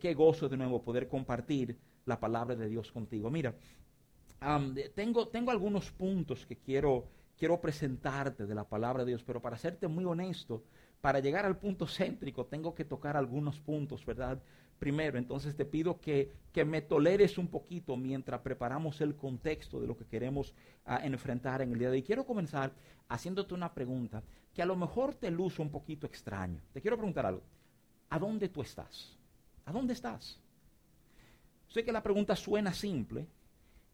Qué gozo de nuevo poder compartir la palabra de Dios contigo. Mira, tengo, tengo algunos puntos que quiero, quiero presentarte de la palabra de Dios, pero para serte muy honesto, para llegar al punto céntrico tengo que tocar algunos puntos, ¿verdad? Primero, entonces te pido que, que me toleres un poquito mientras preparamos el contexto de lo que queremos ah, enfrentar en el día de hoy. Quiero comenzar haciéndote una pregunta que a lo mejor te luce un poquito extraño. Te quiero preguntar algo. ¿A dónde tú estás? ¿A dónde estás? Sé que la pregunta suena simple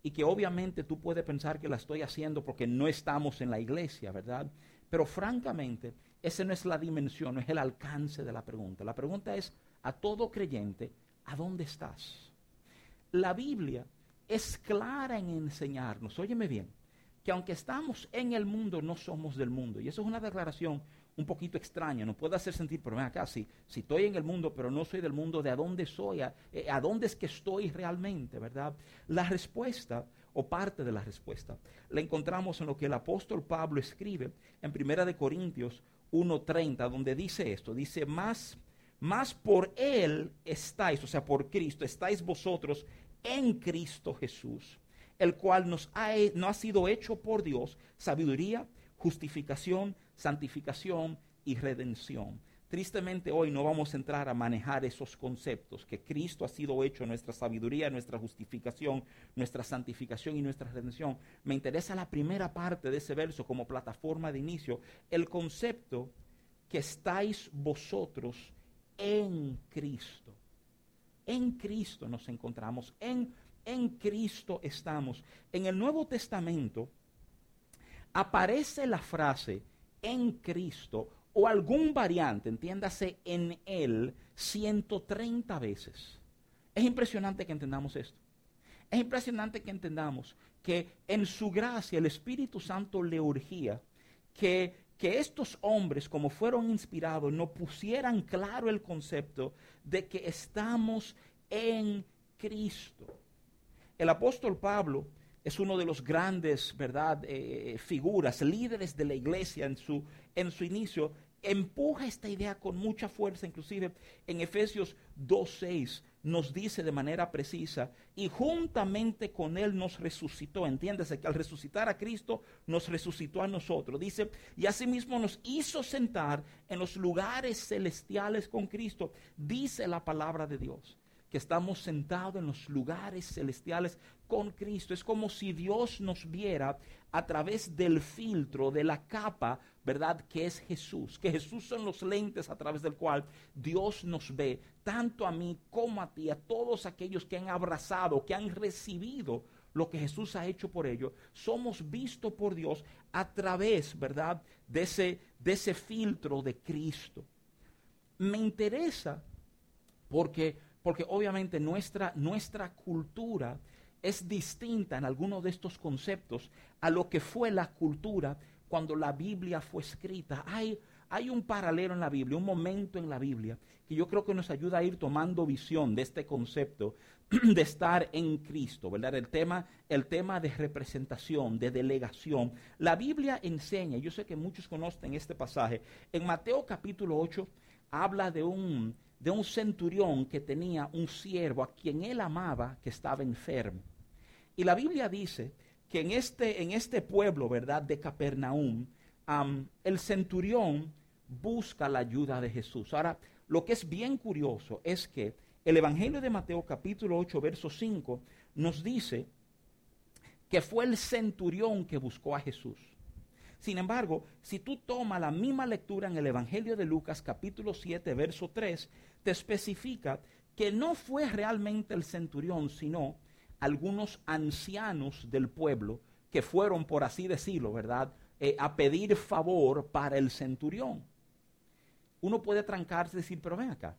y que obviamente tú puedes pensar que la estoy haciendo porque no estamos en la iglesia, ¿verdad? Pero francamente, esa no es la dimensión, no es el alcance de la pregunta. La pregunta es a todo creyente, ¿a dónde estás? La Biblia es clara en enseñarnos, óyeme bien, que aunque estamos en el mundo, no somos del mundo. Y eso es una declaración un poquito extraña, nos puede hacer sentir, pero ven acá, si, si estoy en el mundo, pero no soy del mundo, ¿de a dónde soy? Eh, ¿A, dónde es que estoy realmente? ¿Verdad? La respuesta, o parte de la respuesta, la encontramos en lo que el apóstol Pablo escribe en Primera de Corintios 1.30, donde dice esto, dice, más, más por Él estáis, o sea, por Cristo, estáis vosotros en Cristo Jesús, el cual nos ha, no ha sido hecho por Dios sabiduría, justificación, santificación y redención. Tristemente hoy no vamos a entrar a manejar esos conceptos, que Cristo ha sido hecho nuestra sabiduría, nuestra justificación, nuestra santificación y nuestra redención. Me interesa la primera parte de ese verso como plataforma de inicio, el concepto que estáis vosotros en Cristo. En Cristo nos encontramos, en, en Cristo estamos. En el Nuevo Testamento aparece la frase, en Cristo o algún variante, entiéndase en Él, 130 veces. Es impresionante que entendamos esto. Es impresionante que entendamos que en su gracia el Espíritu Santo le urgía que, que estos hombres, como fueron inspirados, no pusieran claro el concepto de que estamos en Cristo. El apóstol Pablo es uno de los grandes, ¿verdad?, eh, figuras, líderes de la iglesia en su, en su inicio, empuja esta idea con mucha fuerza, inclusive en Efesios 2.6 nos dice de manera precisa, y juntamente con Él nos resucitó, entiéndase que al resucitar a Cristo nos resucitó a nosotros, dice, y asimismo nos hizo sentar en los lugares celestiales con Cristo, dice la palabra de Dios que estamos sentados en los lugares celestiales con Cristo. Es como si Dios nos viera a través del filtro, de la capa, ¿verdad? Que es Jesús. Que Jesús son los lentes a través del cual Dios nos ve, tanto a mí como a ti, a todos aquellos que han abrazado, que han recibido lo que Jesús ha hecho por ellos. Somos vistos por Dios a través, ¿verdad? De ese, de ese filtro de Cristo. Me interesa porque porque obviamente nuestra, nuestra cultura es distinta en algunos de estos conceptos a lo que fue la cultura cuando la Biblia fue escrita. Hay, hay un paralelo en la Biblia, un momento en la Biblia que yo creo que nos ayuda a ir tomando visión de este concepto de estar en Cristo, ¿verdad? El tema, el tema de representación, de delegación. La Biblia enseña, yo sé que muchos conocen este pasaje, en Mateo capítulo 8 habla de un, de un centurión que tenía un siervo a quien él amaba que estaba enfermo. Y la Biblia dice que en este, en este pueblo, ¿verdad?, de Capernaum, el centurión busca la ayuda de Jesús. Ahora, lo que es bien curioso es que el Evangelio de Mateo capítulo 8, verso 5, nos dice que fue el centurión que buscó a Jesús. Sin embargo, si tú tomas la misma lectura en el Evangelio de Lucas capítulo 7, verso 3, te especifica que no fue realmente el centurión, sino algunos ancianos del pueblo que fueron, por así decirlo, ¿verdad?, eh, a pedir favor para el centurión. Uno puede trancarse y decir, pero ven acá,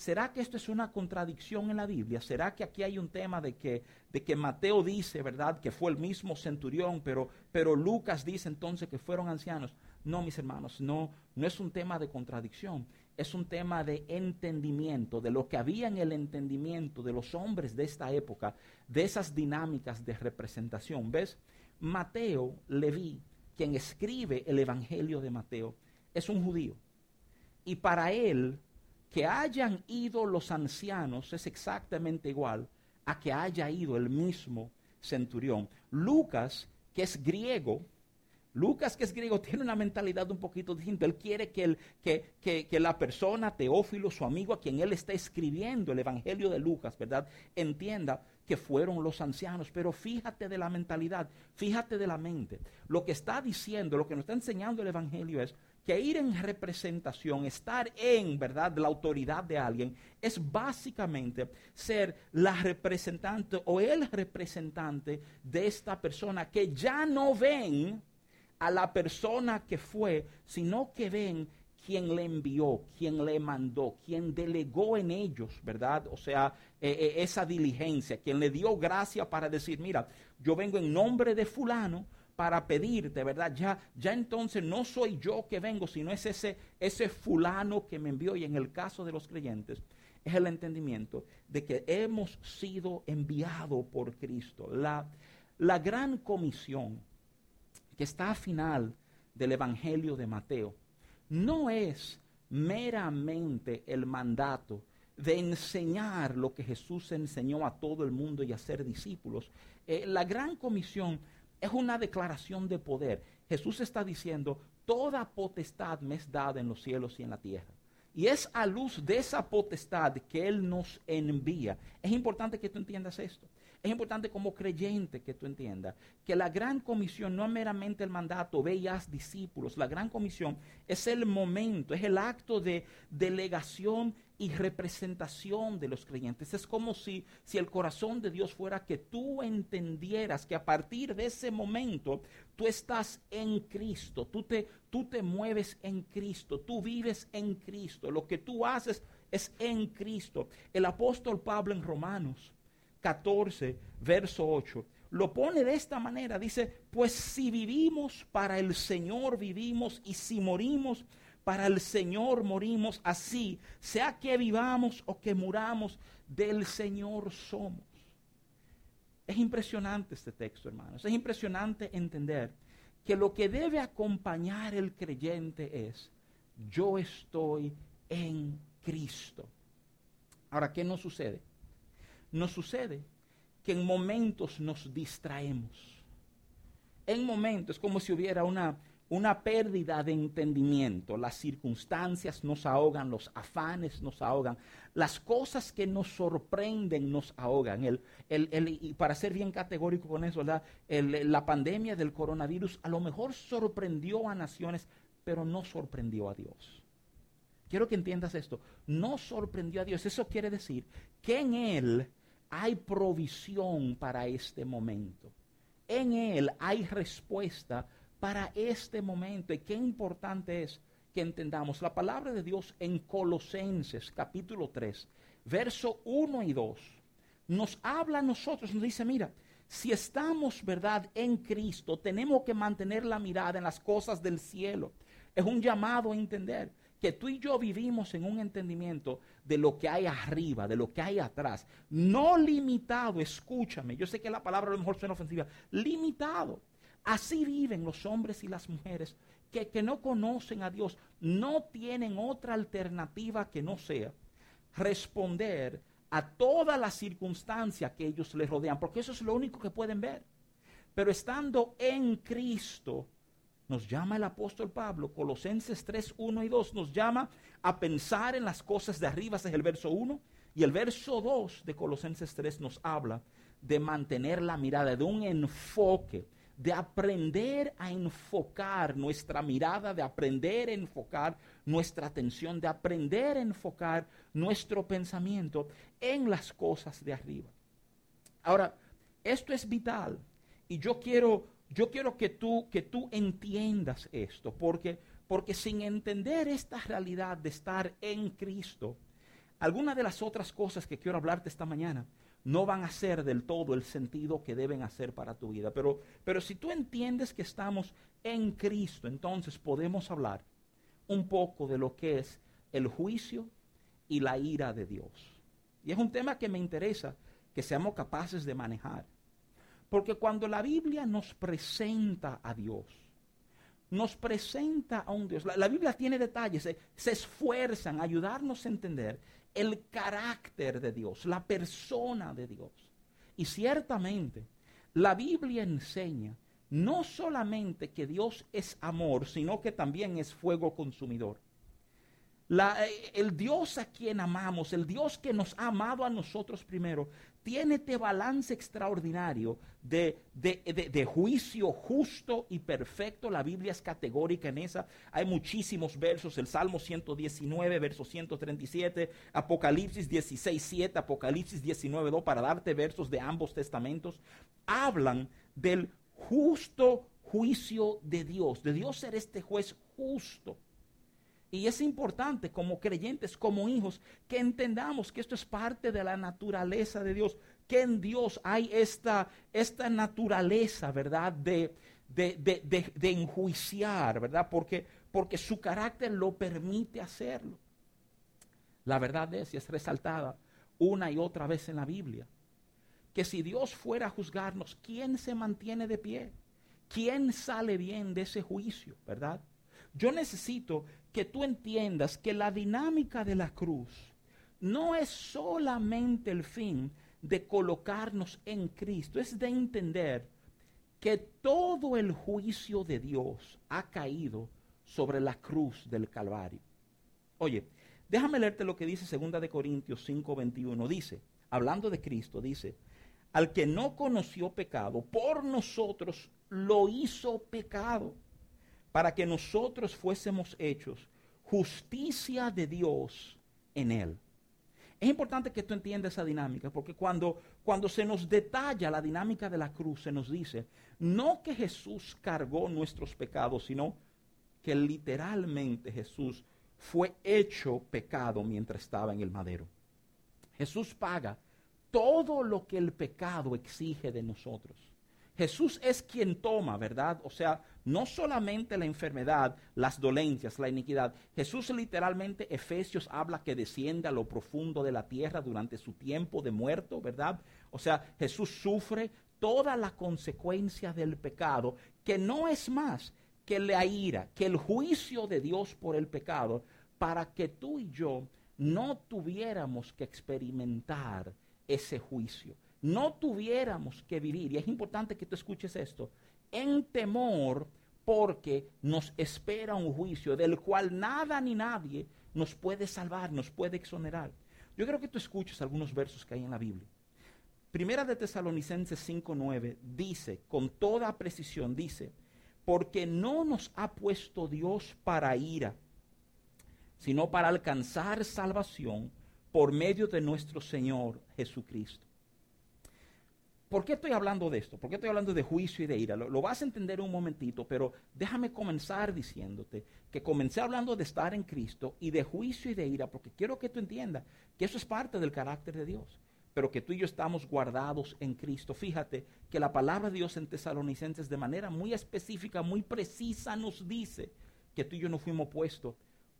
¿Será que esto es una contradicción en la Biblia? ¿Será que aquí hay un tema de que, de que Mateo dice, verdad, que fue el mismo centurión, pero, pero Lucas dice entonces que fueron ancianos? No, mis hermanos, no, no es un tema de contradicción, es un tema de entendimiento, de lo que había en el entendimiento de los hombres de esta época, de esas dinámicas de representación. ¿Ves? Mateo, Leví, quien escribe el Evangelio de Mateo, es un judío. Y para él, que hayan ido los ancianos es exactamente igual a que haya ido el mismo centurión. Lucas, que es griego, Lucas, que es griego, tiene una mentalidad un poquito distinta. Él quiere que, el, que, que, la persona, Teófilo, su amigo, a quien él está escribiendo el Evangelio de Lucas, ¿verdad? Entienda que fueron los ancianos. Pero fíjate de la mentalidad, fíjate de la mente. Lo que está diciendo, lo que nos está enseñando el Evangelio es que ir en representación, estar en, ¿verdad?, la autoridad de alguien, es básicamente ser la representante o el representante de esta persona que ya no ven a la persona que fue, sino que ven quien le envió, quien le mandó, quien delegó en ellos, ¿verdad? O sea, eh, eh, esa diligencia, quien le dio gracia para decir, mira, yo vengo en nombre de fulano para pedirte, ¿verdad? Ya, ya entonces no soy yo que vengo, sino es ese, ese fulano que me envió. Y en el caso de los creyentes, es el entendimiento de que hemos sido enviados por Cristo. La, la gran comisión que está al final del Evangelio de Mateo, no es meramente el mandato de enseñar lo que Jesús enseñó a todo el mundo y hacer discípulos. Eh, la gran comisión es una declaración de poder. Jesús está diciendo, toda potestad me es dada en los cielos y en la tierra. Y es a luz de esa potestad que Él nos envía. Es importante que tú entiendas esto. Es importante como creyente que tú entiendas que la gran comisión no es meramente el mandato, ve discípulos. La gran comisión es el momento, es el acto de delegación y representación de los creyentes. Es como si, si el corazón de Dios fuera que tú entendieras que a partir de ese momento tú estás en Cristo, tú te, tú te mueves en Cristo, tú vives en Cristo, lo que tú haces es en Cristo. El apóstol Pablo en Romanos 14, verso 8. Lo pone de esta manera, dice, pues si vivimos para el Señor vivimos y si morimos para el Señor morimos así, sea que vivamos o que muramos, del Señor somos. Es impresionante este texto, hermanos. Es impresionante entender que lo que debe acompañar el creyente es, yo estoy en Cristo. Ahora, ¿qué nos sucede? Nos sucede que en momentos nos distraemos. En momentos, como si hubiera una, una pérdida de entendimiento. Las circunstancias nos ahogan, los afanes nos ahogan, las cosas que nos sorprenden nos ahogan. El, el, y para ser bien categórico con eso, la pandemia del coronavirus a lo mejor sorprendió a naciones, pero no sorprendió a Dios. Quiero que entiendas esto. No sorprendió a Dios. Eso quiere decir que en Él hay provisión para este momento. En Él hay respuesta para este momento. Y qué importante es que entendamos la palabra de Dios en Colosenses capítulo 3, verso 1 y 2. Nos habla a nosotros, nos dice, mira, si estamos, ¿verdad?, en Cristo, tenemos que mantener la mirada en las cosas del cielo. Es un llamado a entender que tú y yo vivimos en un entendimiento de lo que hay arriba, de lo que hay atrás. No limitado, escúchame, yo sé que la palabra a lo mejor suena ofensiva, limitado. Así viven los hombres y las mujeres que, que no conocen a Dios, no tienen otra alternativa que no sea responder a todas las circunstancias que ellos les rodean, porque eso es lo único que pueden ver. Pero estando en Cristo, nos llama el apóstol Pablo, Colosenses 3, 1 y 2, nos llama a pensar en las cosas de arriba, ese es el verso 1, y el verso 2 de Colosenses 3 nos habla de mantener la mirada, de un enfoque, de aprender a enfocar nuestra mirada, de aprender a enfocar nuestra atención, de aprender a enfocar nuestro pensamiento en las cosas de arriba. Ahora, esto es vital y yo quiero yo quiero que tú, que tú entiendas esto, porque, porque sin entender esta realidad de estar en Cristo, algunas de las otras cosas que quiero hablarte esta mañana no van a ser del todo el sentido que deben hacer para tu vida. Pero, pero si tú entiendes que estamos en Cristo, entonces podemos hablar un poco de lo que es el juicio y la ira de Dios. Y es un tema que me interesa que seamos capaces de manejar. Porque cuando la Biblia nos presenta a Dios, nos presenta a un Dios. La, Biblia tiene detalles, se, se esfuerzan a ayudarnos a entender el carácter de Dios, la persona de Dios. Y ciertamente, la Biblia enseña no solamente que Dios es amor, sino que también es fuego consumidor. Eh, el Dios a quien amamos, el Dios que nos ha amado a nosotros primero, tiene este balance extraordinario de, de, juicio justo y perfecto. La Biblia es categórica en esa. Hay muchísimos versos, el Salmo 119, verso 137, Apocalipsis 16, 7, Apocalipsis 19, 2, para darte versos de ambos testamentos, hablan del justo juicio de Dios, de Dios ser este juez justo. Y es importante como creyentes, como hijos, que entendamos que esto es parte de la naturaleza de Dios, que en Dios hay esta, esta naturaleza, ¿verdad? De, de, enjuiciar, ¿verdad? Porque, porque su carácter lo permite hacerlo. La verdad es, y es resaltada una y otra vez en la Biblia, que si Dios fuera a juzgarnos, ¿quién se mantiene de pie? ¿Quién sale bien de ese juicio, verdad? Yo necesito que tú entiendas que la dinámica de la cruz no es solamente el fin de colocarnos en Cristo, es de entender que todo el juicio de Dios ha caído sobre la cruz del Calvario. Oye, déjame leerte lo que dice 2 de Corintios 5:21. Dice, hablando de Cristo, dice, al que no conoció pecado, por nosotros lo hizo pecado para que nosotros fuésemos hechos justicia de Dios en él. Es importante que tú entiendas esa dinámica, porque cuando, cuando se nos detalla la dinámica de la cruz, se nos dice, no que Jesús cargó nuestros pecados, sino que literalmente Jesús fue hecho pecado mientras estaba en el madero. Jesús paga todo lo que el pecado exige de nosotros. Jesús es quien toma, ¿verdad? O sea, no solamente la enfermedad, las dolencias, la iniquidad. Jesús literalmente, Efesios habla que desciende a lo profundo de la tierra durante su tiempo de muerto, ¿verdad? O sea, Jesús sufre toda la consecuencia del pecado, que no es más que la ira, que el juicio de Dios por el pecado, para que tú y yo no tuviéramos que experimentar ese juicio no tuviéramos que vivir, y es importante que tú escuches esto, en temor porque nos espera un juicio del cual nada ni nadie nos puede salvar, nos puede exonerar. Yo creo que tú escuches algunos versos que hay en la Biblia. Primera de Tesalonicenses 5:9 dice, con toda precisión, dice, porque no nos ha puesto Dios para ira, sino para alcanzar salvación por medio de nuestro Señor Jesucristo. ¿Por qué estoy hablando de esto? ¿Por qué estoy hablando de juicio y de ira? Lo, vas a entender un momentito, pero déjame comenzar diciéndote que comencé hablando de estar en Cristo y de juicio y de ira, porque quiero que tú entiendas que eso es parte del carácter de Dios, pero que tú y yo estamos guardados en Cristo. Fíjate que la palabra de Dios en Tesalonicenses de manera muy específica, muy precisa nos dice que tú y yo no fuimos puestos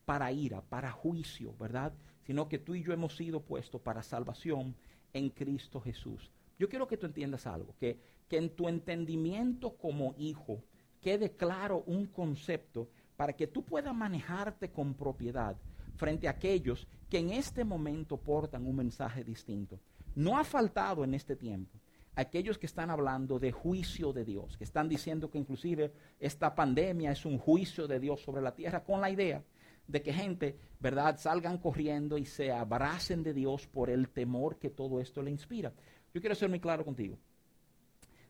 para ira, para juicio, ¿verdad? Sino que tú y yo hemos sido puestos para salvación en Cristo Jesús. Yo quiero que tú entiendas algo, que, que en tu entendimiento como hijo quede claro un concepto para que tú puedas manejarte con propiedad frente a aquellos que en este momento portan un mensaje distinto. No ha faltado en este tiempo aquellos que están hablando de juicio de Dios, que están diciendo que inclusive esta pandemia es un juicio de Dios sobre la tierra con la idea de que gente, ¿verdad?, salgan corriendo y se abracen de Dios por el temor que todo esto le inspira. Yo quiero ser muy claro contigo.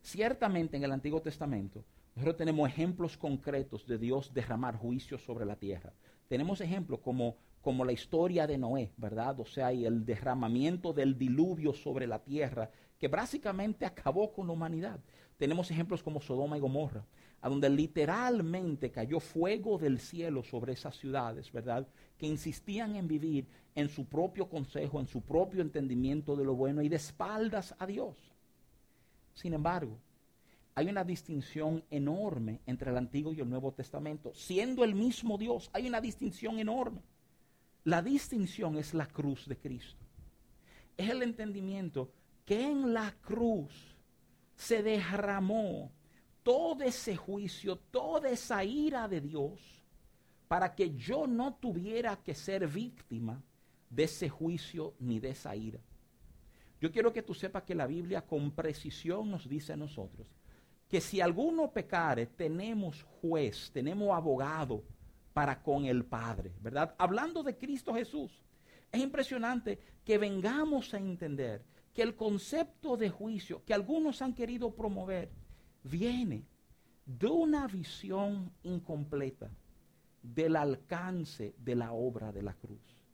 Ciertamente en el Antiguo Testamento nosotros tenemos ejemplos concretos de Dios derramar juicio sobre la tierra. Tenemos ejemplos como, como la historia de Noé, ¿verdad? O sea, y el derramamiento del diluvio sobre la tierra que básicamente acabó con la humanidad. Tenemos ejemplos como Sodoma y Gomorra, a donde literalmente cayó fuego del cielo sobre esas ciudades, ¿verdad? Que insistían en vivir en su propio consejo, en su propio entendimiento de lo bueno y de espaldas a Dios. Sin embargo, hay una distinción enorme entre el Antiguo y el Nuevo Testamento. Siendo el mismo Dios, hay una distinción enorme. La distinción es la cruz de Cristo. Es el entendimiento que en la cruz se derramó todo ese juicio, toda esa ira de Dios, para que yo no tuviera que ser víctima de ese juicio ni de esa ira. Yo quiero que tú sepas que la Biblia con precisión nos dice a nosotros que si alguno pecare, tenemos juez, tenemos abogado para con el Padre, ¿verdad? Hablando de Cristo Jesús. Es impresionante que vengamos a entender que el concepto de juicio que algunos han querido promover viene de una visión incompleta del alcance de la obra de la cruz.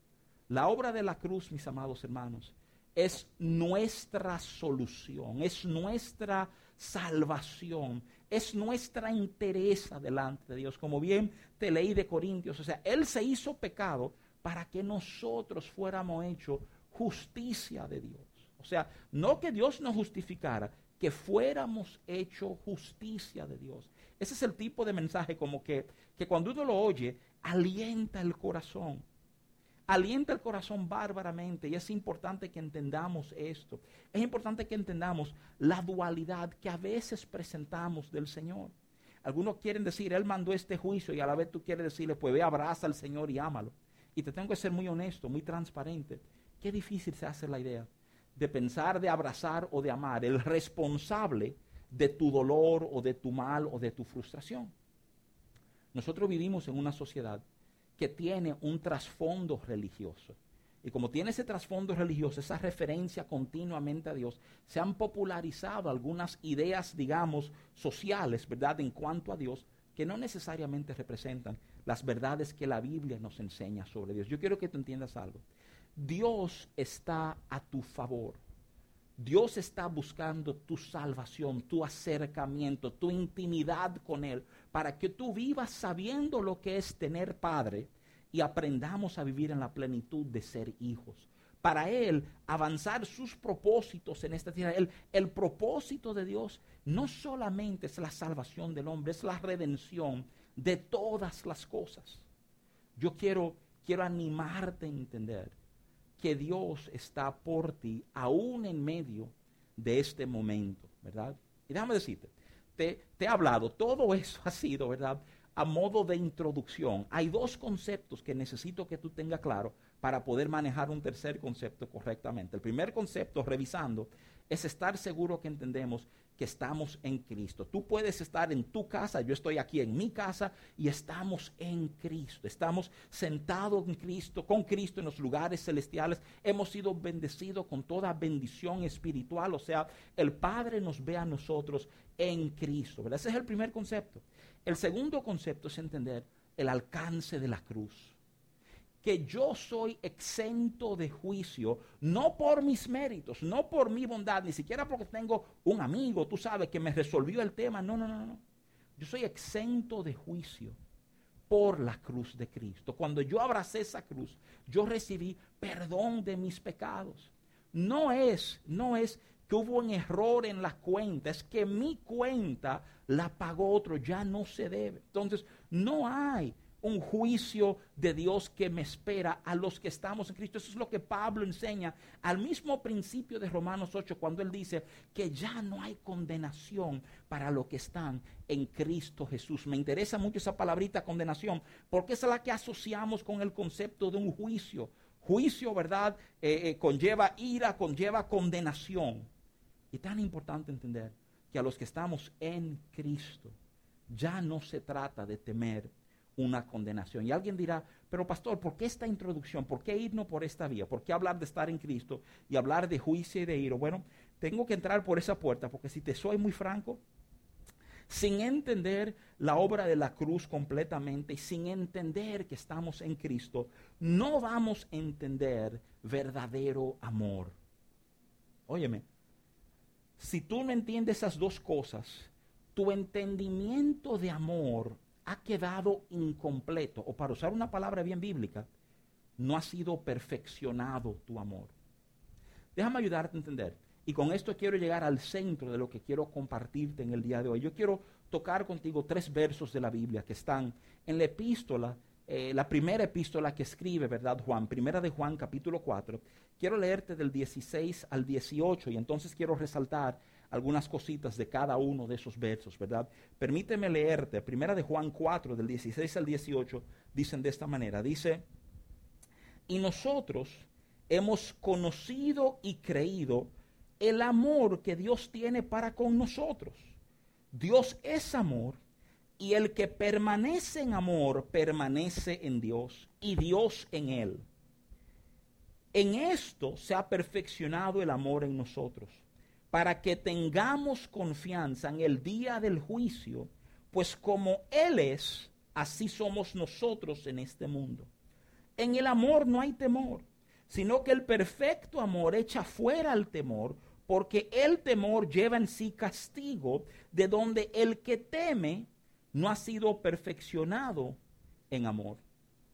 La obra de la cruz, mis amados hermanos, es nuestra solución, es nuestra salvación, es nuestra entereza delante de Dios. Como bien te leí de Corintios, o sea, Él se hizo pecado para que nosotros fuéramos hechos justicia de Dios. O sea, no que Dios nos justificara, que fuéramos hechos justicia de Dios. Ese es el tipo de mensaje como que, que cuando uno lo oye, alienta el corazón. Alienta el corazón bárbaramente y es importante que entendamos esto. Es importante que entendamos la dualidad que a veces presentamos del Señor. Algunos quieren decir, Él mandó este juicio y a la vez tú quieres decirle, pues ve, abraza al Señor y ámalo. Y te tengo que ser muy honesto, muy transparente. Qué difícil se hace la idea de pensar, de abrazar o de amar el responsable de tu dolor o de tu mal o de tu frustración. Nosotros vivimos en una sociedad que tiene un trasfondo religioso. Y como tiene ese trasfondo religioso, esa referencia continuamente a Dios, se han popularizado algunas ideas, digamos, sociales, ¿verdad?, en cuanto a Dios, que no necesariamente representan las verdades que la Biblia nos enseña sobre Dios. Yo quiero que tú entiendas algo. Dios está a tu favor. Dios está buscando tu salvación, tu acercamiento, tu intimidad con Él, para que tú vivas sabiendo lo que es tener Padre y aprendamos a vivir en la plenitud de ser hijos. Para Él avanzar sus propósitos en esta tierra. El, propósito de Dios no solamente es la salvación del hombre, es la redención de todas las cosas. Yo quiero, quiero animarte a entender que Dios está por ti aún en medio de este momento, ¿verdad? Y déjame decirte, te, te he hablado, todo eso ha sido, ¿verdad? A modo de introducción. Hay dos conceptos que necesito que tú tengas claro para poder manejar un tercer concepto correctamente. El primer concepto, revisando, es estar seguro que entendemos que estamos en Cristo. Tú puedes estar en tu casa, yo estoy aquí en mi casa y estamos en Cristo. Estamos sentados en Cristo, con Cristo en los lugares celestiales. Hemos sido bendecidos con toda bendición espiritual, o sea, el Padre nos ve a nosotros en Cristo. Ese es el primer concepto. El segundo concepto es entender el alcance de la cruz que yo soy exento de juicio, no por mis méritos, no por mi bondad, ni siquiera porque tengo un amigo, tú sabes, que me resolvió el tema. No, no, no, no. Yo soy exento de juicio por la cruz de Cristo. Cuando yo abracé esa cruz, yo recibí perdón de mis pecados. No es, no es que hubo un error en la cuenta, es que mi cuenta la pagó otro, ya no se debe. Entonces, no hay un juicio de Dios que me espera a los que estamos en Cristo. Eso es lo que Pablo enseña al mismo principio de Romanos 8, cuando él dice que ya no hay condenación para los que están en Cristo Jesús. Me interesa mucho esa palabrita condenación, porque es la que asociamos con el concepto de un juicio. Juicio, ¿verdad? Eh, eh, conlleva ira, conlleva condenación. Y tan importante entender que a los que estamos en Cristo, ya no se trata de temer una condenación. Y alguien dirá, pero pastor, ¿por qué esta introducción? ¿Por qué irnos por esta vía? ¿Por qué hablar de estar en Cristo y hablar de juicio y de ira? Bueno, tengo que entrar por esa puerta porque si te soy muy franco, sin entender la obra de la cruz completamente y sin entender que estamos en Cristo, no vamos a entender verdadero amor. Óyeme, si tú no entiendes esas dos cosas, tu entendimiento de amor ha quedado incompleto, o para usar una palabra bien bíblica, no ha sido perfeccionado tu amor. Déjame ayudarte a entender. Y con esto quiero llegar al centro de lo que quiero compartirte en el día de hoy. Yo quiero tocar contigo tres versos de la Biblia que están en la epístola, eh, la primera epístola que escribe, ¿verdad, Juan? Primera de Juan, capítulo 4. Quiero leerte del 16 al 18 y entonces quiero resaltar algunas cositas de cada uno de esos versos, ¿verdad? Permíteme leerte, primera de Juan 4, del 16 al 18, dicen de esta manera, dice, y nosotros hemos conocido y creído el amor que Dios tiene para con nosotros. Dios es amor y el que permanece en amor permanece en Dios y Dios en él. En esto se ha perfeccionado el amor en nosotros, para que tengamos confianza en el día del juicio, pues como Él es, así somos nosotros en este mundo. En el amor no hay temor, sino que el perfecto amor echa fuera el temor, porque el temor lleva en sí castigo, de donde el que teme no ha sido perfeccionado en amor.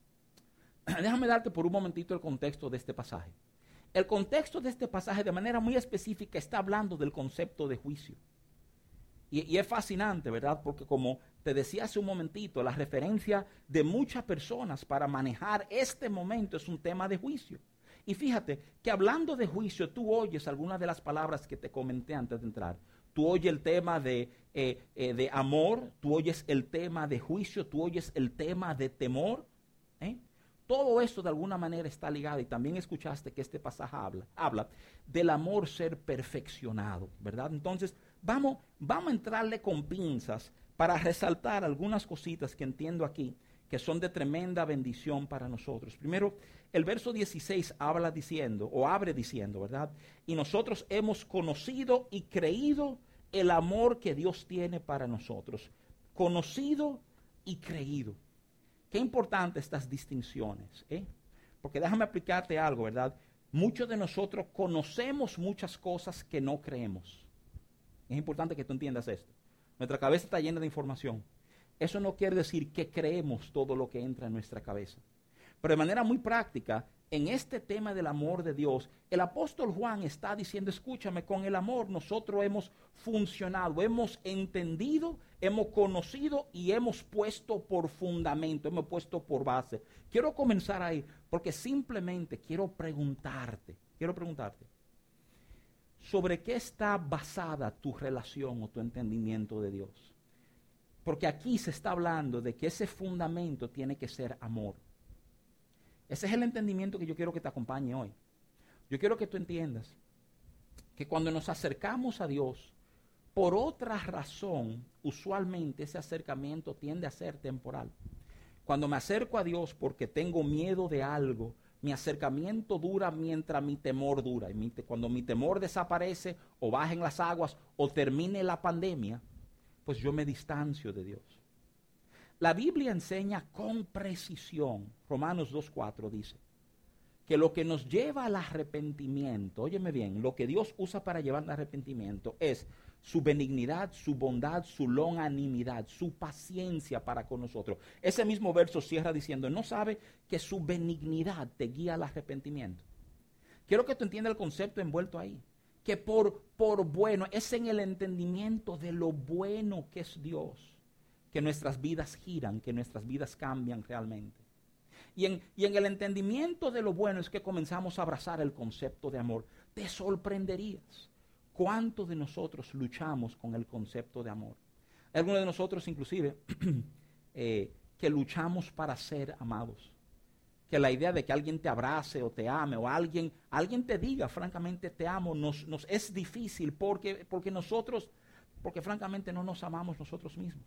Déjame darte por un momentito el contexto de este pasaje. El contexto de este pasaje de manera muy específica está hablando del concepto de juicio. Y, es fascinante, ¿verdad? Porque como te decía hace un momentito, la referencia de muchas personas para manejar este momento es un tema de juicio. Y fíjate que hablando de juicio, tú oyes algunas de las palabras que te comenté antes de entrar. Tú oyes el tema de, eh, eh, de amor, tú oyes el tema de juicio, tú oyes el tema de temor. Todo esto de alguna manera está ligado y también escuchaste que este pasaje habla, habla del amor ser perfeccionado, ¿verdad? Entonces, vamos, vamos a entrarle con pinzas para resaltar algunas cositas que entiendo aquí que son de tremenda bendición para nosotros. Primero, el verso 16 habla diciendo, o abre diciendo, ¿verdad? Y nosotros hemos conocido y creído el amor que Dios tiene para nosotros. Conocido y creído. Qué importante estas distinciones, ¿eh? Porque déjame aplicarte algo, ¿verdad? Muchos de nosotros conocemos muchas cosas que no creemos. Es importante que tú entiendas esto. Nuestra cabeza está llena de información. Eso no quiere decir que creemos todo lo que entra en nuestra cabeza. Pero de manera muy práctica, en este tema del amor de Dios, el apóstol Juan está diciendo, escúchame, con el amor nosotros hemos funcionado, hemos entendido, hemos conocido y hemos puesto por fundamento, hemos puesto por base. Quiero comenzar ahí porque simplemente quiero preguntarte, quiero preguntarte, ¿sobre qué está basada tu relación o tu entendimiento de Dios? Porque aquí se está hablando de que ese fundamento tiene que ser amor. Ese es el entendimiento que yo quiero que te acompañe hoy. Yo quiero que tú entiendas que cuando nos acercamos a Dios, por otra razón, usualmente ese acercamiento tiende a ser temporal. Cuando me acerco a Dios porque tengo miedo de algo, mi acercamiento dura mientras mi temor dura. Y cuando mi temor desaparece o bajen las aguas o termine la pandemia, pues yo me distancio de Dios. La Biblia enseña con precisión, Romanos 2.4 dice, que lo que nos lleva al arrepentimiento, óyeme bien, lo que Dios usa para llevar al arrepentimiento es su benignidad, su bondad, su longanimidad, su paciencia para con nosotros. Ese mismo verso cierra diciendo, no sabe que su benignidad te guía al arrepentimiento. Quiero que tú entiendas el concepto envuelto ahí que por, por bueno, es en el entendimiento de lo bueno que es Dios, que nuestras vidas giran, que nuestras vidas cambian realmente. Y en, y en el entendimiento de lo bueno es que comenzamos a abrazar el concepto de amor. Te sorprenderías cuánto de nosotros luchamos con el concepto de amor. Algunos de nosotros inclusive eh, que luchamos para ser amados que la idea de que alguien te abrace o te ame o alguien, alguien te diga, francamente, te amo, nos, nos es difícil porque, porque nosotros, porque francamente no nos amamos nosotros mismos.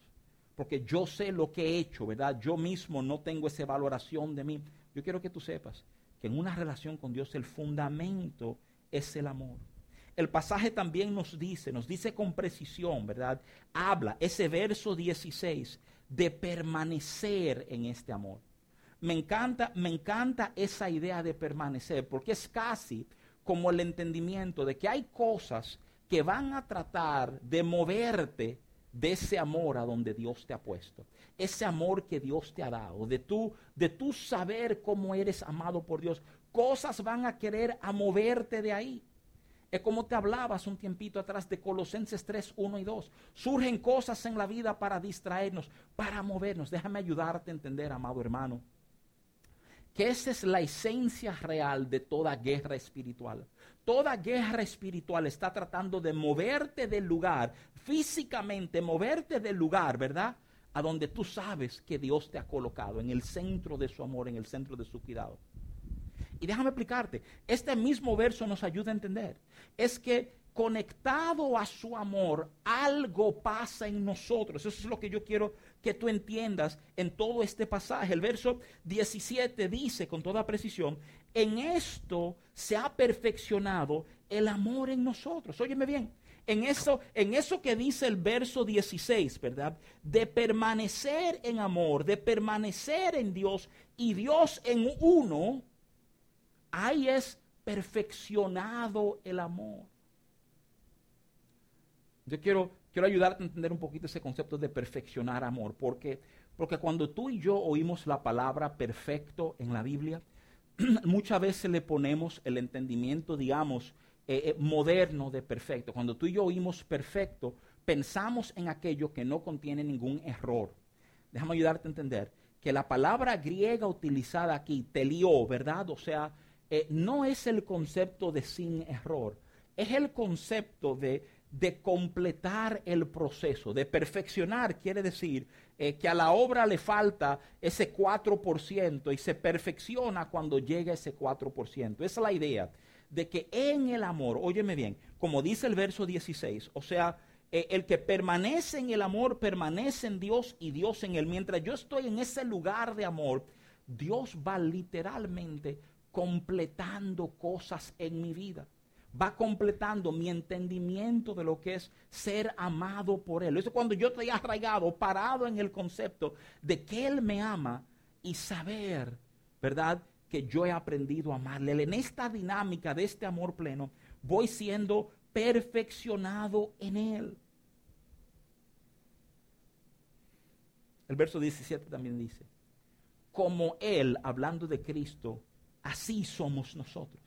Porque yo sé lo que he hecho, ¿verdad? Yo mismo no tengo esa valoración de mí. Yo quiero que tú sepas que en una relación con Dios el fundamento es el amor. El pasaje también nos dice, nos dice con precisión, ¿verdad? Habla ese verso 16 de permanecer en este amor me encanta, me encanta esa idea de permanecer, porque es casi como el entendimiento de que hay cosas que van a tratar de moverte de ese amor a donde Dios te ha puesto, ese amor que Dios te ha dado, de tu, de saber cómo eres amado por Dios. Cosas van a querer a moverte de ahí. Es como te hablabas un tiempito atrás de Colosenses 3, 1 y 2. Surgen cosas en la vida para distraernos, para movernos. Déjame ayudarte a entender, amado hermano que esa es la esencia real de toda guerra espiritual. Toda guerra espiritual está tratando de moverte del lugar, físicamente moverte del lugar, ¿verdad? A donde tú sabes que Dios te ha colocado, en el centro de su amor, en el centro de su cuidado. Y déjame explicarte, este mismo verso nos ayuda a entender. Es que conectado a su amor, algo pasa en nosotros. Eso es lo que yo quiero que tú entiendas en todo este pasaje. El verso 17 dice con toda precisión, en esto se ha perfeccionado el amor en nosotros. Óyeme bien, en eso, en eso que dice el verso 16, ¿verdad? De permanecer en amor, de permanecer en Dios y Dios en uno, ahí es perfeccionado el amor. Yo quiero, quiero ayudarte a entender un poquito ese concepto de perfeccionar amor, porque, porque cuando tú y yo oímos la palabra perfecto en la Biblia, muchas veces le ponemos el entendimiento, digamos, eh, eh, moderno de perfecto. Cuando tú y yo oímos perfecto, pensamos en aquello que no contiene ningún error. Déjame ayudarte a entender que la palabra griega utilizada aquí, telió, ¿verdad? O sea, eh, no es el concepto de sin error, es el concepto de de completar el proceso, de perfeccionar, quiere decir eh, que a la obra le falta ese 4% y se perfecciona cuando llega ese 4%. Esa es la idea de que en el amor, óyeme bien, como dice el verso 16, o sea, eh, el que permanece en el amor permanece en Dios y Dios en él. Mientras yo estoy en ese lugar de amor, Dios va literalmente completando cosas en mi vida va completando mi entendimiento de lo que es ser amado por Él. Eso es cuando yo estoy arraigado, parado en el concepto de que Él me ama y saber, ¿verdad? Que yo he aprendido a amarle. En esta dinámica de este amor pleno, voy siendo perfeccionado en Él. El verso 17 también dice, como Él, hablando de Cristo, así somos nosotros.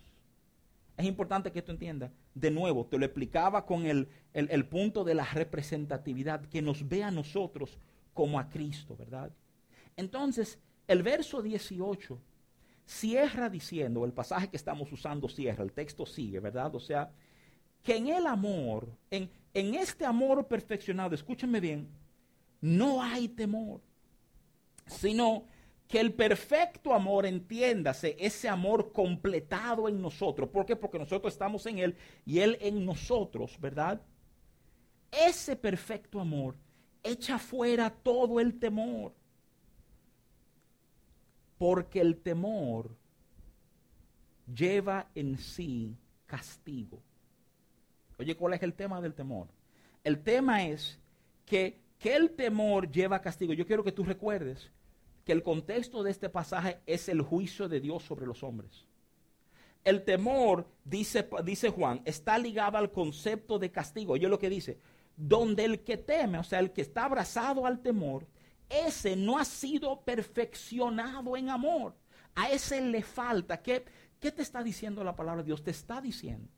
Es importante que esto entienda. De nuevo, te lo explicaba con el, el, punto de la representatividad, que nos ve a nosotros como a Cristo, ¿verdad? Entonces, el verso 18 cierra diciendo, el pasaje que estamos usando cierra, el texto sigue, ¿verdad? O sea, que en el amor, en, en este amor perfeccionado, escúchenme bien, no hay temor, sino que el perfecto amor, entiéndase, ese amor completado en nosotros. ¿Por qué? Porque nosotros estamos en Él y Él en nosotros, ¿verdad? Ese perfecto amor echa fuera todo el temor. Porque el temor lleva en sí castigo. Oye, ¿cuál es el tema del temor? El tema es que, que el temor lleva castigo. Yo quiero que tú recuerdes que el contexto de este pasaje es el juicio de Dios sobre los hombres. El temor, dice, dice Juan, está ligado al concepto de castigo. Oye lo que dice, donde el que teme, o sea, el que está abrazado al temor, ese no ha sido perfeccionado en amor. A ese le falta. ¿Qué, ¿Qué te está diciendo la palabra de Dios? Te está diciendo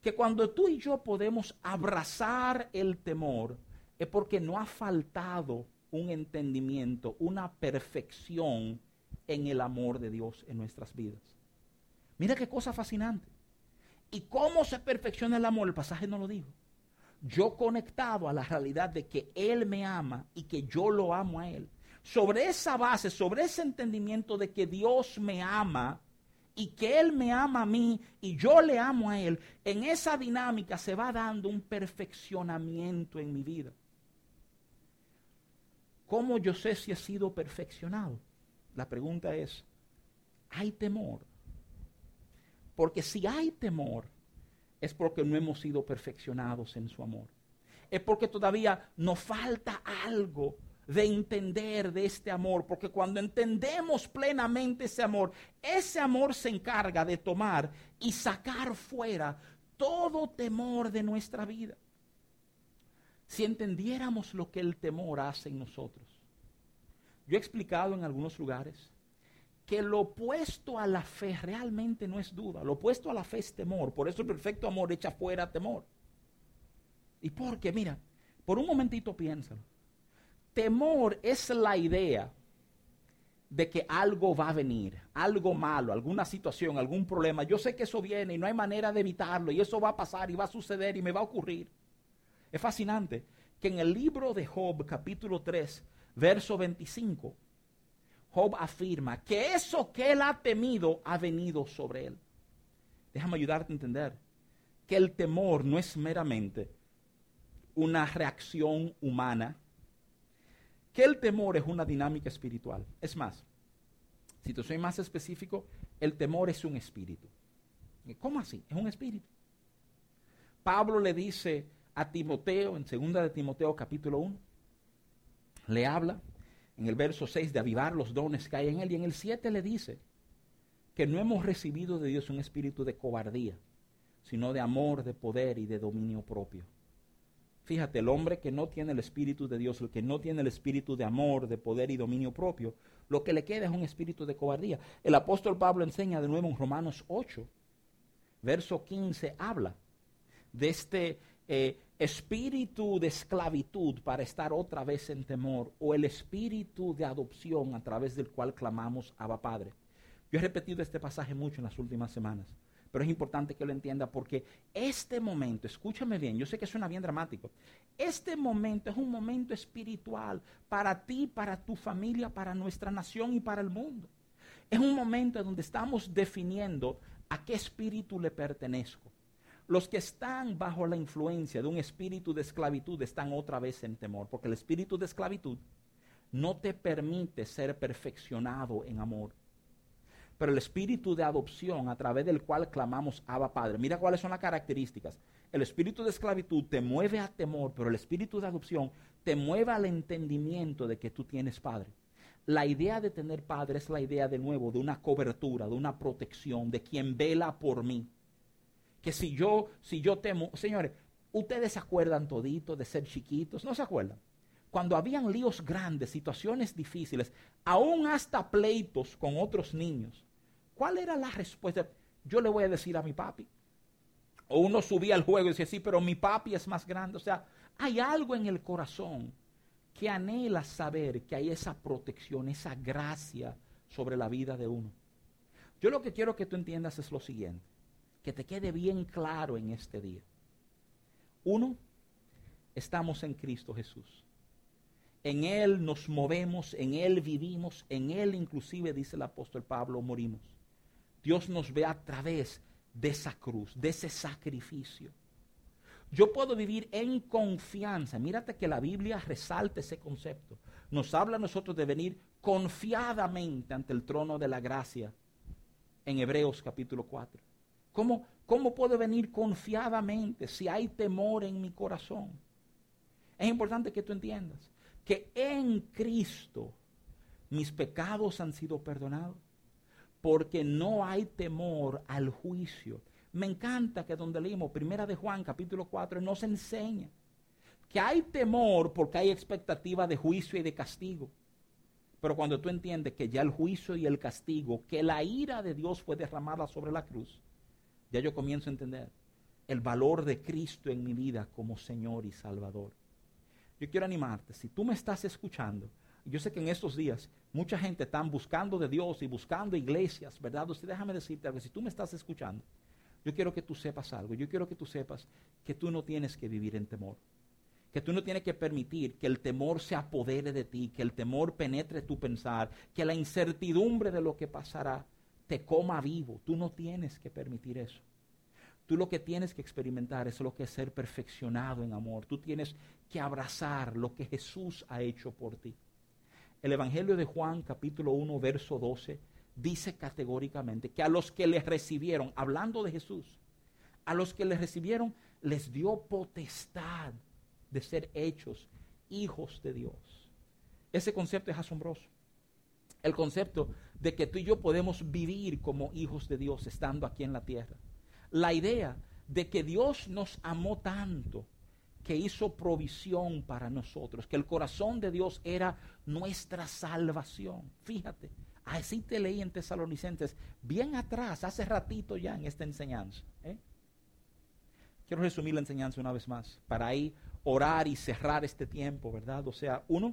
que cuando tú y yo podemos abrazar el temor, es porque no ha faltado un entendimiento, una perfección en el amor de Dios en nuestras vidas. Mira qué cosa fascinante. ¿Y cómo se perfecciona el amor? El pasaje no lo dijo. Yo conectado a la realidad de que Él me ama y que yo lo amo a Él. Sobre esa base, sobre ese entendimiento de que Dios me ama y que Él me ama a mí y yo le amo a Él, en esa dinámica se va dando un perfeccionamiento en mi vida. ¿Cómo yo sé si he sido perfeccionado? La pregunta es, ¿hay temor? Porque si hay temor, es porque no hemos sido perfeccionados en su amor. Es porque todavía nos falta algo de entender de este amor, porque cuando entendemos plenamente ese amor, ese amor se encarga de tomar y sacar fuera todo temor de nuestra vida si entendiéramos lo que el temor hace en nosotros. Yo he explicado en algunos lugares que lo opuesto a la fe realmente no es duda, lo opuesto a la fe es temor, por eso el perfecto amor echa fuera temor. ¿Y por qué? Mira, por un momentito piénsalo. Temor es la idea de que algo va a venir, algo malo, alguna situación, algún problema. Yo sé que eso viene y no hay manera de evitarlo y eso va a pasar y va a suceder y me va a ocurrir. Es fascinante que en el libro de Job, capítulo 3, verso 25, Job afirma que eso que él ha temido ha venido sobre él. Déjame ayudarte a entender que el temor no es meramente una reacción humana que el temor es una dinámica espiritual. Es más, si te soy más específico, el temor es un espíritu. ¿Cómo así? Es un espíritu. Pablo le dice a Timoteo, en 2 de Timoteo capítulo 1, le habla en el verso 6 de avivar los dones que hay en él, y en el 7 le dice que no hemos recibido de Dios un espíritu de cobardía, sino de amor, de poder y de dominio propio. Fíjate, el hombre que no tiene el Espíritu de Dios, el que no tiene el Espíritu de amor, de poder y dominio propio, lo que le queda es un espíritu de cobardía. El apóstol Pablo enseña de nuevo en Romanos 8, verso 15, habla de este eh, espíritu de esclavitud para estar otra vez en temor, o el espíritu de adopción a través del cual clamamos Abba Padre. Yo he repetido este pasaje mucho en las últimas semanas pero es importante que lo entienda porque este momento, escúchame bien, yo sé que suena bien dramático, este momento es un momento espiritual para ti, para tu familia, para nuestra nación y para el mundo. Es un momento donde estamos definiendo a qué espíritu le pertenezco. Los que están bajo la influencia de un espíritu de esclavitud están otra vez en temor, porque el espíritu de esclavitud no te permite ser perfeccionado en amor pero el espíritu de adopción a través del cual clamamos Abba Padre. Mira cuáles son las características. El espíritu de esclavitud te mueve a temor, pero el espíritu de adopción te mueve al entendimiento de que tú tienes padre. La idea de tener padre es la idea de nuevo de una cobertura, de una protección, de quien vela por mí. Que si yo, si yo temo, señores, ustedes se acuerdan todito de ser chiquitos, ¿no se acuerdan? Cuando habían líos grandes, situaciones difíciles, aún hasta pleitos con otros niños, ¿Cuál era la respuesta? Yo le voy a decir a mi papi. O uno subía al juego y decía, sí, pero mi papi es más grande. O sea, hay algo en el corazón que anhela saber que hay esa protección, esa gracia sobre la vida de uno. Yo lo que quiero que tú entiendas es lo siguiente, que te quede bien claro en este día. Uno, estamos en Cristo Jesús. En Él nos movemos, en Él vivimos, en Él inclusive, dice el apóstol Pablo, morimos. Dios nos ve a través de esa cruz, de ese sacrificio. Yo puedo vivir en confianza. Mírate que la Biblia resalta ese concepto. Nos habla a nosotros de venir confiadamente ante el trono de la gracia en Hebreos capítulo 4. ¿Cómo, ¿Cómo puedo venir confiadamente si hay temor en mi corazón? Es importante que tú entiendas que en Cristo mis pecados han sido perdonados porque no hay temor al juicio. Me encanta que donde leímos Primera de Juan capítulo 4 nos enseña que hay temor porque hay expectativa de juicio y de castigo. Pero cuando tú entiendes que ya el juicio y el castigo, que la ira de Dios fue derramada sobre la cruz, ya yo comienzo a entender el valor de Cristo en mi vida como Señor y Salvador. Yo quiero animarte, si tú me estás escuchando, yo sé que en estos días mucha gente está buscando de Dios y buscando iglesias, ¿verdad? Usted déjame decirte algo, si tú me estás escuchando, yo quiero que tú sepas algo, yo quiero que tú sepas que tú no tienes que vivir en temor, que tú no tienes que permitir que el temor se apodere de ti, que el temor penetre tu pensar, que la incertidumbre de lo que pasará te coma vivo, tú no tienes que permitir eso. Tú lo que tienes que experimentar es lo que es ser perfeccionado en amor. Tú tienes que abrazar lo que Jesús ha hecho por ti. El Evangelio de Juan capítulo 1 verso 12 dice categóricamente que a los que le recibieron, hablando de Jesús, a los que le recibieron les dio potestad de ser hechos hijos de Dios. Ese concepto es asombroso. El concepto de que tú y yo podemos vivir como hijos de Dios estando aquí en la tierra. La idea de que Dios nos amó tanto que hizo provisión para nosotros, que el corazón de Dios era nuestra salvación. Fíjate, así te leí en Tesalonicenses, bien atrás, hace ratito ya en esta enseñanza. ¿eh? Quiero resumir la enseñanza una vez más, para ahí orar y cerrar este tiempo, ¿verdad? O sea, uno,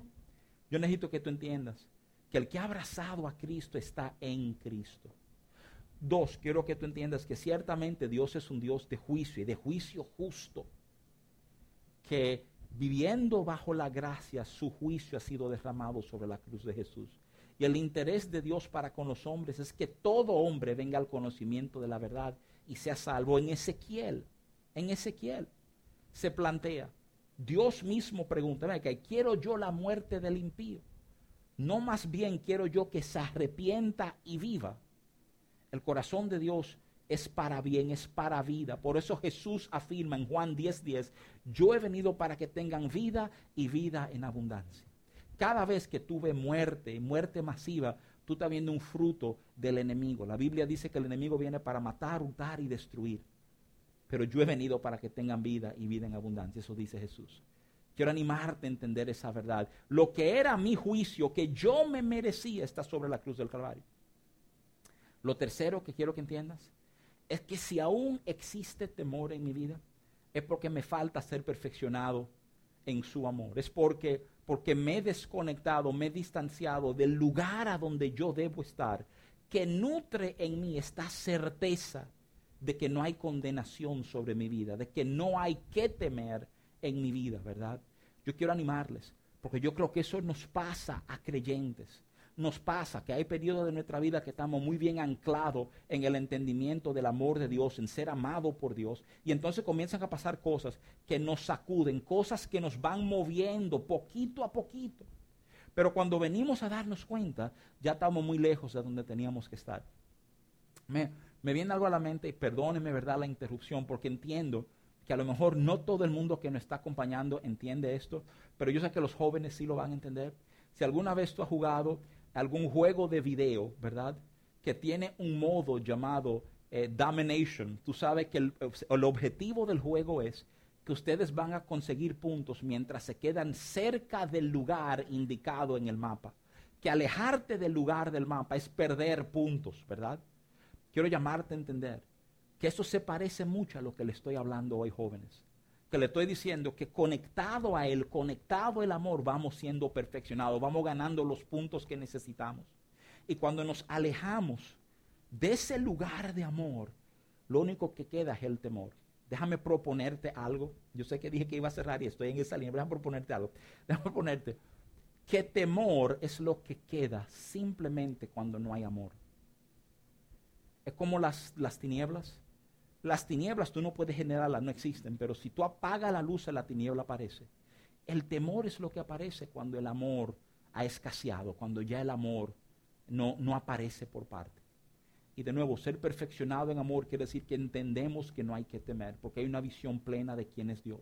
yo necesito que tú entiendas que el que ha abrazado a Cristo está en Cristo. Dos, quiero que tú entiendas que ciertamente Dios es un Dios de juicio y de juicio justo, que viviendo bajo la gracia, su juicio ha sido derramado sobre la cruz de Jesús. Y el interés de Dios para con los hombres es que todo hombre venga al conocimiento de la verdad y sea salvo. En Ezequiel, en Ezequiel se plantea, Dios mismo pregunta, quiero yo la muerte del impío. No más bien quiero yo que se arrepienta y viva. El corazón de Dios es para bien, es para vida. Por eso Jesús afirma en Juan 10:10, 10, yo he venido para que tengan vida y vida en abundancia. Cada vez que tú ves muerte, muerte masiva, tú estás viendo un fruto del enemigo. La Biblia dice que el enemigo viene para matar, hurtar y destruir. Pero yo he venido para que tengan vida y vida en abundancia. Eso dice Jesús. Quiero animarte a entender esa verdad. Lo que era mi juicio, que yo me merecía, está sobre la cruz del Calvario. Lo tercero que quiero que entiendas es que si aún existe temor en mi vida, es porque me falta ser perfeccionado en su amor. Es porque, porque me he desconectado, me he distanciado del lugar a donde yo debo estar, que nutre en mí esta certeza de que no hay condenación sobre mi vida, de que no hay que temer en mi vida, ¿verdad? Yo quiero animarles, porque yo creo que eso nos pasa a creyentes. Nos pasa que hay periodos de nuestra vida que estamos muy bien anclados en el entendimiento del amor de Dios, en ser amado por Dios, y entonces comienzan a pasar cosas que nos sacuden, cosas que nos van moviendo poquito a poquito. Pero cuando venimos a darnos cuenta, ya estamos muy lejos de donde teníamos que estar. Me, me viene algo a la mente, y perdóneme, ¿verdad?, la interrupción, porque entiendo que a lo mejor no todo el mundo que nos está acompañando entiende esto, pero yo sé que los jóvenes sí lo van a entender. Si alguna vez tú has jugado algún juego de video, ¿verdad? Que tiene un modo llamado eh, Domination, tú sabes que el, el objetivo del juego es que ustedes van a conseguir puntos mientras se quedan cerca del lugar indicado en el mapa. Que alejarte del lugar del mapa es perder puntos, ¿verdad? Quiero llamarte a entender que eso se parece mucho a lo que le estoy hablando hoy, jóvenes. Que le estoy diciendo que conectado a Él, conectado al amor, vamos siendo perfeccionados, vamos ganando los puntos que necesitamos. Y cuando nos alejamos de ese lugar de amor, lo único que queda es el temor. Déjame proponerte algo. Yo sé que dije que iba a cerrar y estoy en esa línea. Déjame proponerte algo. Déjame proponerte que temor es lo que queda simplemente cuando no hay amor. Es como las, las tinieblas. Las tinieblas tú no puedes generarlas, no existen, pero si tú apagas la luz, la tiniebla aparece. El temor es lo que aparece cuando el amor ha escaseado, cuando ya el amor no, no aparece por parte. Y de nuevo, ser perfeccionado en amor quiere decir que entendemos que no hay que temer, porque hay una visión plena de quién es Dios.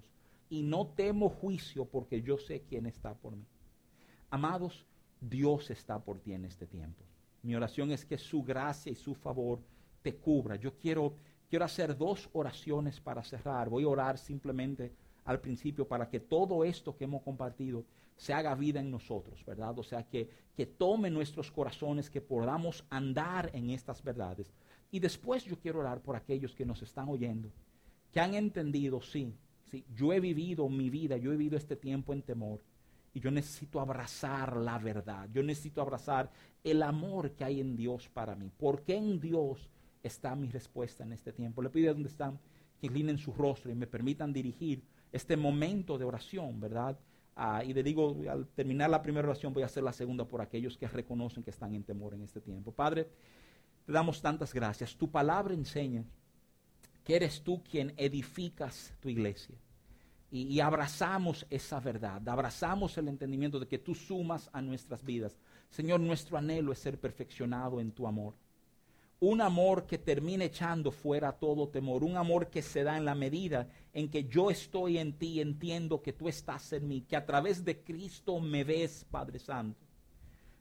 Y no temo juicio porque yo sé quién está por mí. Amados, Dios está por ti en este tiempo. Mi oración es que su gracia y su favor te cubra. Yo quiero quiero hacer dos oraciones para cerrar. Voy a orar simplemente al principio para que todo esto que hemos compartido se haga vida en nosotros, ¿verdad? O sea, que, que tome nuestros corazones, que podamos andar en estas verdades. Y después yo quiero orar por aquellos que nos están oyendo, que han entendido, sí, sí, yo he vivido mi vida, yo he vivido este tiempo en temor. Y yo necesito abrazar la verdad, yo necesito abrazar el amor que hay en Dios para mí. Porque en Dios está mi respuesta en este tiempo. Le pido donde están que inclinen su rostro y me permitan dirigir este momento de oración, ¿verdad? Ah, y le digo, al terminar la primera oración voy a hacer la segunda por aquellos que reconocen que están en temor en este tiempo. Padre, te damos tantas gracias. Tu palabra enseña que eres tú quien edificas tu iglesia. Y, y, abrazamos esa verdad, abrazamos el entendimiento de que tú sumas a nuestras vidas. Señor, nuestro anhelo es ser perfeccionado en tu amor un amor que termine echando fuera todo temor, un amor que se da en la medida en que yo estoy en ti, entiendo que tú estás en mí, que a través de Cristo me ves, Padre Santo.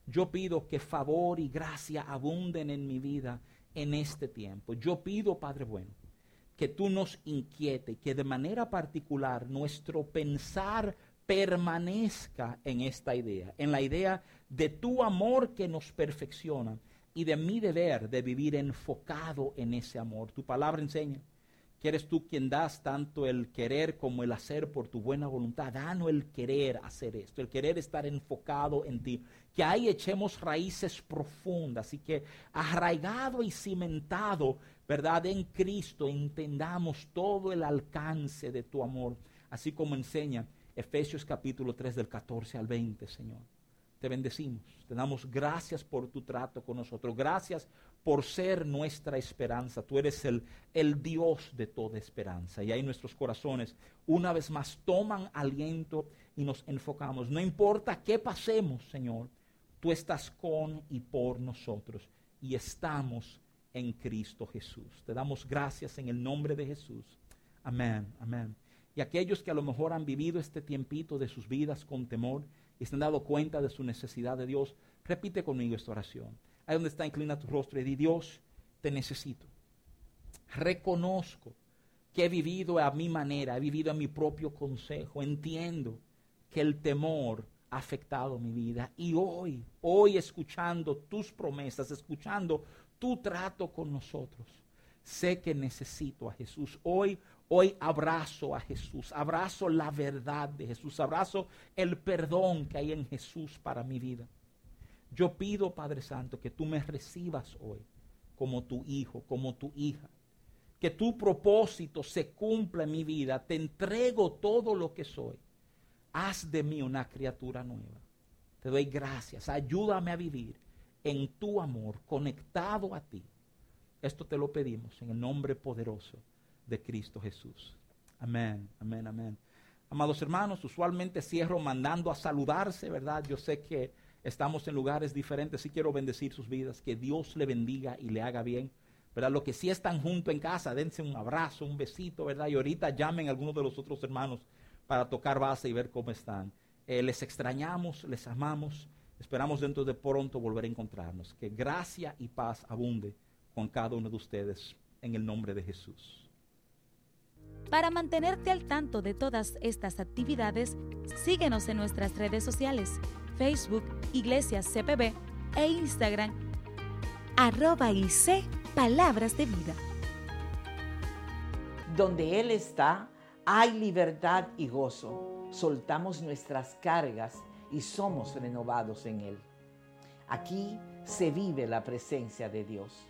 Yo pido que favor y gracia abunden en mi vida en este tiempo. Yo pido, Padre bueno, que tú nos inquiete, que de manera particular nuestro pensar permanezca en esta idea, en la idea de tu amor que nos perfecciona y de mi deber de vivir enfocado en ese amor. Tu palabra enseña que eres tú quien das tanto el querer como el hacer por tu buena voluntad. Danos el querer hacer esto, el querer estar enfocado en ti. Que ahí echemos raíces profundas y que arraigado y cimentado, ¿verdad? En Cristo entendamos todo el alcance de tu amor, así como enseña Efesios capítulo 3 del 14 al 20, Señor. Te bendecimos, te damos gracias por tu trato con nosotros, gracias por ser nuestra esperanza. Tú eres el, el Dios de toda esperanza. Y ahí nuestros corazones una vez más toman aliento y nos enfocamos. No importa qué pasemos, Señor, tú estás con y por nosotros. Y estamos en Cristo Jesús. Te damos gracias en el nombre de Jesús. Amén, amén. Y aquellos que a lo mejor han vivido este tiempito de sus vidas con temor y se han dado cuenta de su necesidad de Dios, repite conmigo esta oración. Ahí donde está, inclina tu rostro y di, Dios, te necesito. Reconozco que he vivido a mi manera, he vivido a mi propio consejo. Entiendo que el temor ha afectado mi vida. Y hoy, hoy escuchando tus promesas, escuchando tu trato con nosotros, sé que necesito a Jesús. Hoy, hoy abrazo a Jesús, abrazo la verdad de Jesús, abrazo el perdón que hay en Jesús para mi vida. Yo pido, Padre Santo, que tú me recibas hoy como tu hijo, como tu hija. Que tu propósito se cumpla en mi vida. Te entrego todo lo que soy. Haz de mí una criatura nueva. Te doy gracias. Ayúdame a vivir en tu amor, conectado a ti. Esto te lo pedimos en el nombre poderoso de Cristo Jesús. Amén, amén, amén. Amados hermanos, usualmente cierro mandando a saludarse, ¿verdad? Yo sé que estamos en lugares diferentes, sí quiero bendecir sus vidas, que Dios le bendiga y le haga bien. ¿verdad? Los que sí están juntos en casa, dense un abrazo, un besito, ¿verdad? Y ahorita llamen a algunos de los otros hermanos para tocar base y ver cómo están. Eh, les extrañamos, les amamos, esperamos dentro de pronto volver a encontrarnos. Que gracia y paz abunde con cada uno de ustedes en el nombre de Jesús. Para mantenerte al tanto de todas estas actividades, síguenos en nuestras redes sociales Facebook Iglesias CPB e Instagram arroba IC Palabras de Vida. Donde Él está, hay libertad y gozo. Soltamos nuestras cargas y somos renovados en Él. Aquí se vive la presencia de Dios.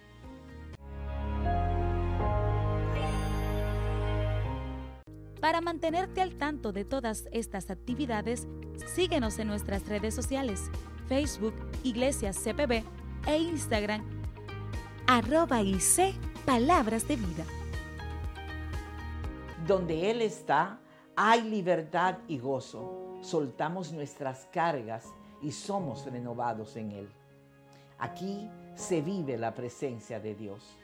Para mantenerte al tanto de todas estas actividades, síguenos en nuestras redes sociales, Facebook Iglesias CPB e Instagram arroba IC Palabras de Vida. Donde Él está, hay libertad y gozo. Soltamos nuestras cargas y somos renovados en Él. Aquí se vive la presencia de Dios.